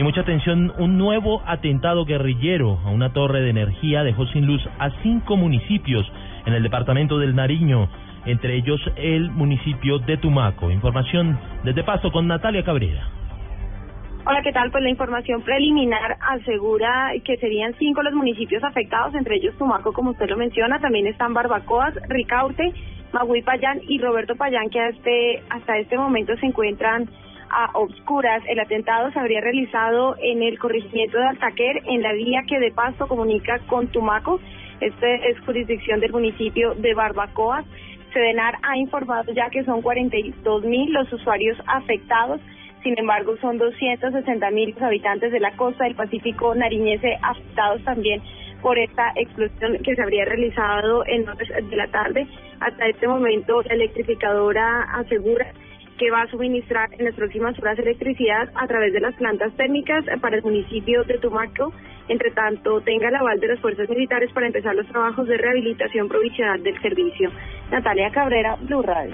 Y mucha atención, un nuevo atentado guerrillero a una torre de energía dejó sin luz a cinco municipios en el departamento del Nariño, entre ellos el municipio de Tumaco. Información desde Paso con Natalia Cabrera. Hola, ¿qué tal? Pues la información preliminar asegura que serían cinco los municipios afectados, entre ellos Tumaco, como usted lo menciona, también están Barbacoas, Ricaurte, Magui Payán y Roberto Payán, que hasta este, hasta este momento se encuentran a obscuras. El atentado se habría realizado en el corregimiento de Altaquer, en la vía que de paso comunica con Tumaco. Este es jurisdicción del municipio de Barbacoas. Sedenar ha informado ya que son 42 mil los usuarios afectados sin embargo, son 260 mil habitantes de la costa del Pacífico nariñese afectados también por esta explosión que se habría realizado en horas de la tarde. Hasta este momento, la electrificadora asegura que va a suministrar en las próximas horas electricidad a través de las plantas térmicas para el municipio de Tumaco. Entre tanto, tenga el aval de las fuerzas militares para empezar los trabajos de rehabilitación provisional del servicio. Natalia Cabrera, Blue Radio.